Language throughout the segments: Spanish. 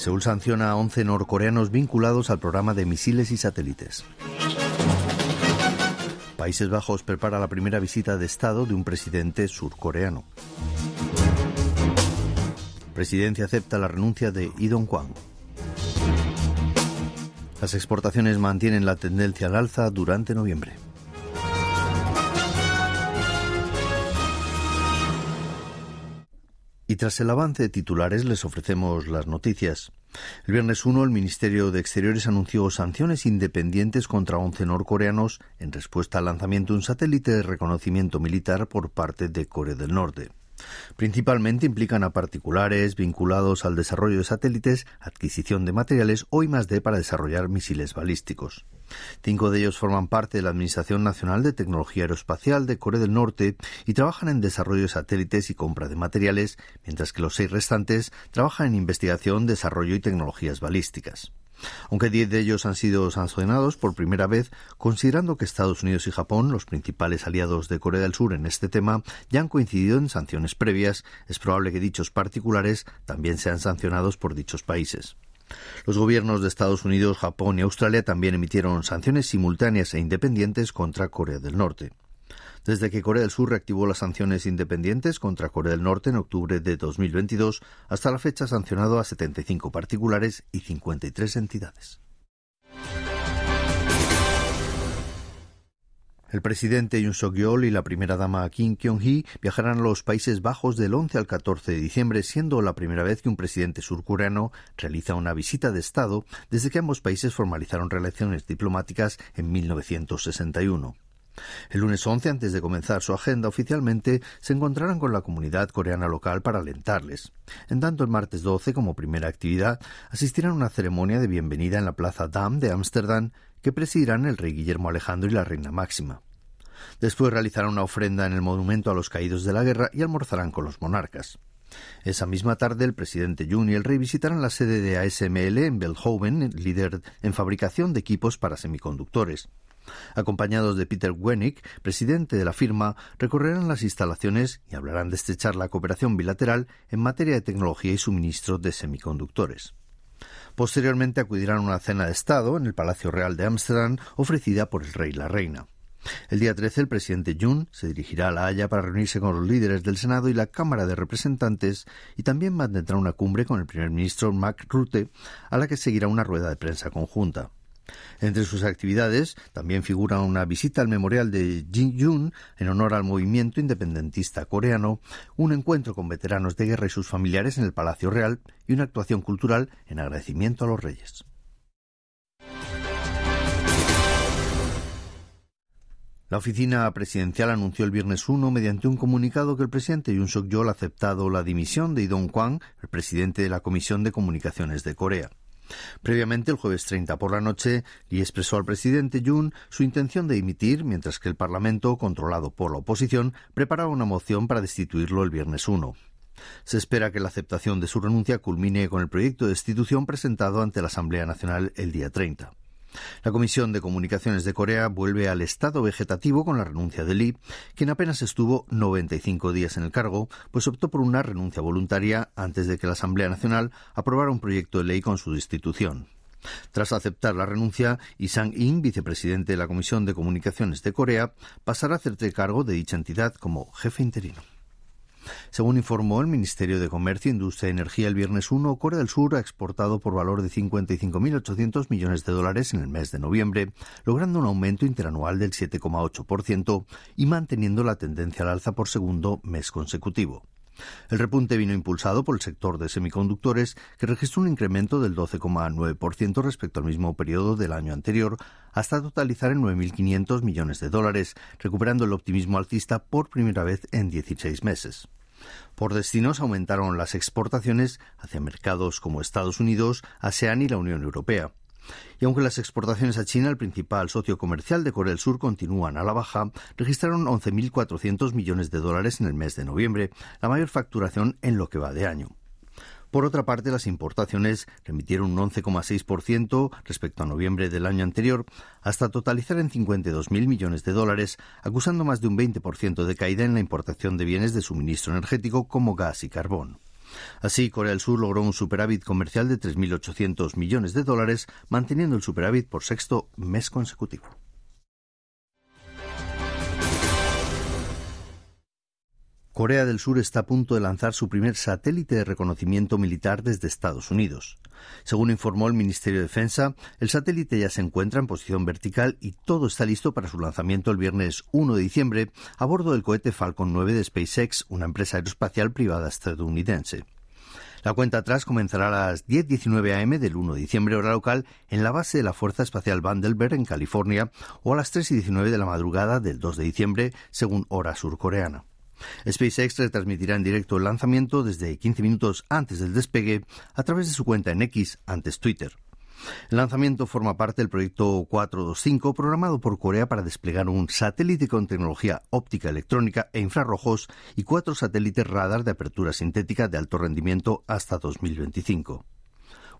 Seúl sanciona a 11 norcoreanos vinculados al programa de misiles y satélites. Países Bajos prepara la primera visita de Estado de un presidente surcoreano. Presidencia acepta la renuncia de Lee Dong-kwang. Las exportaciones mantienen la tendencia al alza durante noviembre. Y tras el avance de titulares les ofrecemos las noticias. El viernes 1 el Ministerio de Exteriores anunció sanciones independientes contra 11 norcoreanos en respuesta al lanzamiento de un satélite de reconocimiento militar por parte de Corea del Norte. Principalmente implican a particulares vinculados al desarrollo de satélites, adquisición de materiales o I+D para desarrollar misiles balísticos. Cinco de ellos forman parte de la Administración Nacional de Tecnología Aeroespacial de Corea del Norte y trabajan en desarrollo de satélites y compra de materiales, mientras que los seis restantes trabajan en investigación, desarrollo y tecnologías balísticas aunque diez de ellos han sido sancionados por primera vez, considerando que Estados Unidos y Japón, los principales aliados de Corea del Sur en este tema, ya han coincidido en sanciones previas, es probable que dichos particulares también sean sancionados por dichos países. Los gobiernos de Estados Unidos, Japón y Australia también emitieron sanciones simultáneas e independientes contra Corea del Norte desde que Corea del Sur reactivó las sanciones independientes contra Corea del Norte en octubre de 2022, hasta la fecha ha sancionado a 75 particulares y 53 entidades. El presidente Yoon Suk-yeol y la primera dama Kim Kyung-hee viajarán a los Países Bajos del 11 al 14 de diciembre, siendo la primera vez que un presidente surcoreano realiza una visita de Estado desde que ambos países formalizaron relaciones diplomáticas en 1961. El lunes 11, antes de comenzar su agenda oficialmente, se encontrarán con la comunidad coreana local para alentarles. En tanto, el martes 12, como primera actividad, asistirán a una ceremonia de bienvenida en la Plaza Dam de Ámsterdam que presidirán el rey Guillermo Alejandro y la reina Máxima. Después realizarán una ofrenda en el monumento a los caídos de la guerra y almorzarán con los monarcas. Esa misma tarde, el presidente Jun y el rey visitarán la sede de ASML en Belhoven, líder en fabricación de equipos para semiconductores. Acompañados de Peter Wenick, presidente de la firma, recorrerán las instalaciones y hablarán de estrechar la cooperación bilateral en materia de tecnología y suministro de semiconductores. Posteriormente acudirán a una cena de Estado en el Palacio Real de Ámsterdam ofrecida por el rey y la reina. El día 13 el presidente Jun se dirigirá a La Haya para reunirse con los líderes del Senado y la Cámara de Representantes y también mantendrá una cumbre con el primer ministro Mark Rutte a la que seguirá una rueda de prensa conjunta. Entre sus actividades también figura una visita al memorial de Jin Yun en honor al movimiento independentista coreano, un encuentro con veteranos de guerra y sus familiares en el Palacio Real y una actuación cultural en agradecimiento a los reyes. La oficina presidencial anunció el viernes 1 mediante un comunicado que el presidente Yoon Suk-yeol ha aceptado la dimisión de Lee Dong-kwang, el presidente de la Comisión de Comunicaciones de Corea. Previamente, el jueves 30 por la noche, Lee expresó al presidente Jun su intención de dimitir, mientras que el Parlamento, controlado por la oposición, preparaba una moción para destituirlo el viernes 1. Se espera que la aceptación de su renuncia culmine con el proyecto de destitución presentado ante la Asamblea Nacional el día 30. La Comisión de Comunicaciones de Corea vuelve al estado vegetativo con la renuncia de Lee, quien apenas estuvo 95 días en el cargo, pues optó por una renuncia voluntaria antes de que la Asamblea Nacional aprobara un proyecto de ley con su destitución. Tras aceptar la renuncia, Lee Sang-in, vicepresidente de la Comisión de Comunicaciones de Corea, pasará a hacerse cargo de dicha entidad como jefe interino. Según informó el Ministerio de Comercio, Industria y Energía el viernes 1, Corea del Sur ha exportado por valor de 55.800 millones de dólares en el mes de noviembre, logrando un aumento interanual del 7,8% y manteniendo la tendencia al alza por segundo mes consecutivo. El repunte vino impulsado por el sector de semiconductores, que registró un incremento del 12,9% respecto al mismo periodo del año anterior, hasta totalizar en 9.500 millones de dólares, recuperando el optimismo alcista por primera vez en 16 meses. Por destinos aumentaron las exportaciones hacia mercados como Estados Unidos, ASEAN y la Unión Europea. Y aunque las exportaciones a China, el principal socio comercial de Corea del Sur, continúan a la baja, registraron 11.400 millones de dólares en el mes de noviembre, la mayor facturación en lo que va de año. Por otra parte, las importaciones remitieron un 11,6% respecto a noviembre del año anterior, hasta totalizar en 52.000 millones de dólares, acusando más de un 20% de caída en la importación de bienes de suministro energético como gas y carbón. Así, Corea del Sur logró un superávit comercial de 3.800 millones de dólares, manteniendo el superávit por sexto mes consecutivo. Corea del Sur está a punto de lanzar su primer satélite de reconocimiento militar desde Estados Unidos. Según informó el Ministerio de Defensa, el satélite ya se encuentra en posición vertical y todo está listo para su lanzamiento el viernes 1 de diciembre a bordo del cohete Falcon 9 de SpaceX, una empresa aeroespacial privada estadounidense. La cuenta atrás comenzará a las 10.19 am del 1 de diciembre hora local en la base de la Fuerza Espacial Vandenberg en California o a las 3.19 de la madrugada del 2 de diciembre según hora surcoreana. SpaceX retransmitirá en directo el lanzamiento desde 15 minutos antes del despegue a través de su cuenta en X, antes Twitter. El lanzamiento forma parte del proyecto 425 programado por Corea para desplegar un satélite con tecnología óptica electrónica e infrarrojos y cuatro satélites radar de apertura sintética de alto rendimiento hasta 2025.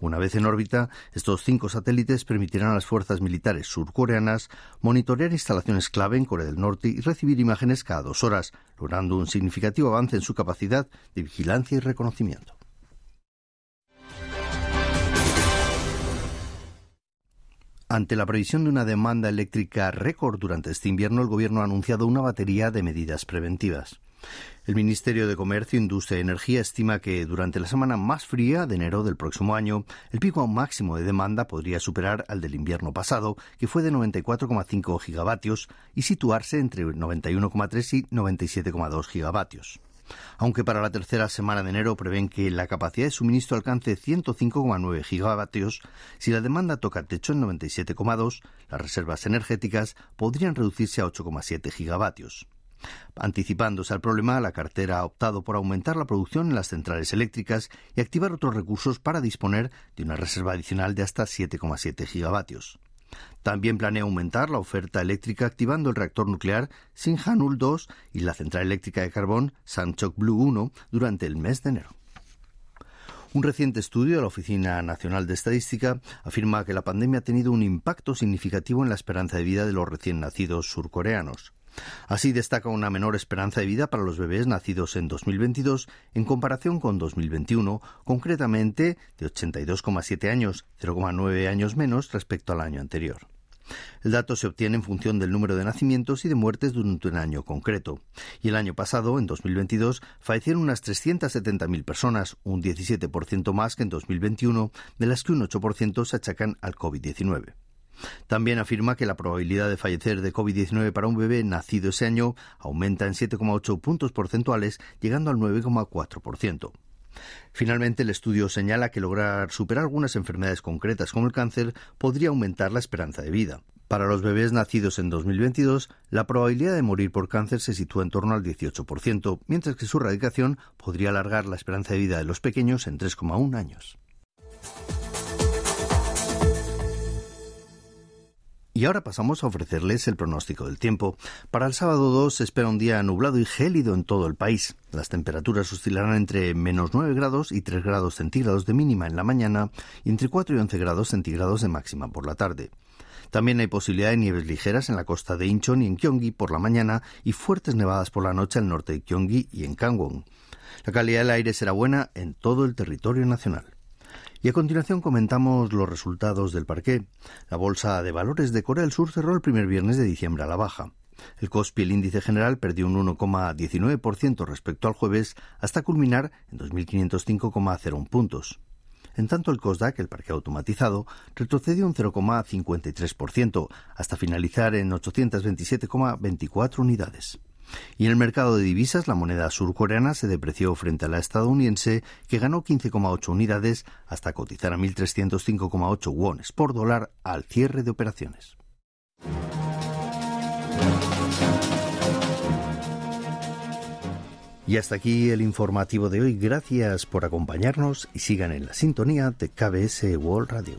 Una vez en órbita, estos cinco satélites permitirán a las fuerzas militares surcoreanas monitorear instalaciones clave en Corea del Norte y recibir imágenes cada dos horas, logrando un significativo avance en su capacidad de vigilancia y reconocimiento. Ante la previsión de una demanda eléctrica récord durante este invierno, el Gobierno ha anunciado una batería de medidas preventivas. El Ministerio de Comercio, Industria y Energía estima que durante la semana más fría de enero del próximo año, el pico máximo de demanda podría superar al del invierno pasado, que fue de 94,5 gigavatios, y situarse entre 91,3 y 97,2 gigavatios. Aunque para la tercera semana de enero prevén que la capacidad de suministro alcance 105,9 gigavatios, si la demanda toca techo en 97,2, las reservas energéticas podrían reducirse a 8,7 gigavatios. Anticipándose al problema, la cartera ha optado por aumentar la producción en las centrales eléctricas y activar otros recursos para disponer de una reserva adicional de hasta 7,7 gigavatios. También planea aumentar la oferta eléctrica activando el reactor nuclear Sinhanul 2 y la central eléctrica de carbón Sanchok Blue 1 durante el mes de enero. Un reciente estudio de la Oficina Nacional de Estadística afirma que la pandemia ha tenido un impacto significativo en la esperanza de vida de los recién nacidos surcoreanos. Así destaca una menor esperanza de vida para los bebés nacidos en 2022 en comparación con 2021, concretamente de 82,7 años, 0,9 años menos respecto al año anterior. El dato se obtiene en función del número de nacimientos y de muertes durante un año concreto. Y el año pasado, en 2022, fallecieron unas 370.000 personas, un 17% más que en 2021, de las que un 8% se achacan al COVID-19. También afirma que la probabilidad de fallecer de COVID-19 para un bebé nacido ese año aumenta en 7,8 puntos porcentuales, llegando al 9,4%. Finalmente, el estudio señala que lograr superar algunas enfermedades concretas como el cáncer podría aumentar la esperanza de vida. Para los bebés nacidos en 2022, la probabilidad de morir por cáncer se sitúa en torno al 18%, mientras que su erradicación podría alargar la esperanza de vida de los pequeños en 3,1 años. Y ahora pasamos a ofrecerles el pronóstico del tiempo. Para el sábado 2 se espera un día nublado y gélido en todo el país. Las temperaturas oscilarán entre menos 9 grados y 3 grados centígrados de mínima en la mañana y entre 4 y 11 grados centígrados de máxima por la tarde. También hay posibilidad de nieves ligeras en la costa de Incheon y en Gyeonggi por la mañana y fuertes nevadas por la noche al norte de Gyeonggi y en Kangwon. La calidad del aire será buena en todo el territorio nacional. Y a continuación comentamos los resultados del parqué. La Bolsa de Valores de Corea del Sur cerró el primer viernes de diciembre a la baja. El COSPI, el índice general, perdió un 1,19% respecto al jueves hasta culminar en 2.505,01 puntos. En tanto, el COSDAC, el parque automatizado, retrocedió un 0,53% hasta finalizar en 827,24 unidades. Y en el mercado de divisas, la moneda surcoreana se depreció frente a la estadounidense, que ganó 15,8 unidades hasta cotizar a 1.305,8 wones por dólar al cierre de operaciones. Y hasta aquí el informativo de hoy. Gracias por acompañarnos y sigan en la sintonía de KBS World Radio.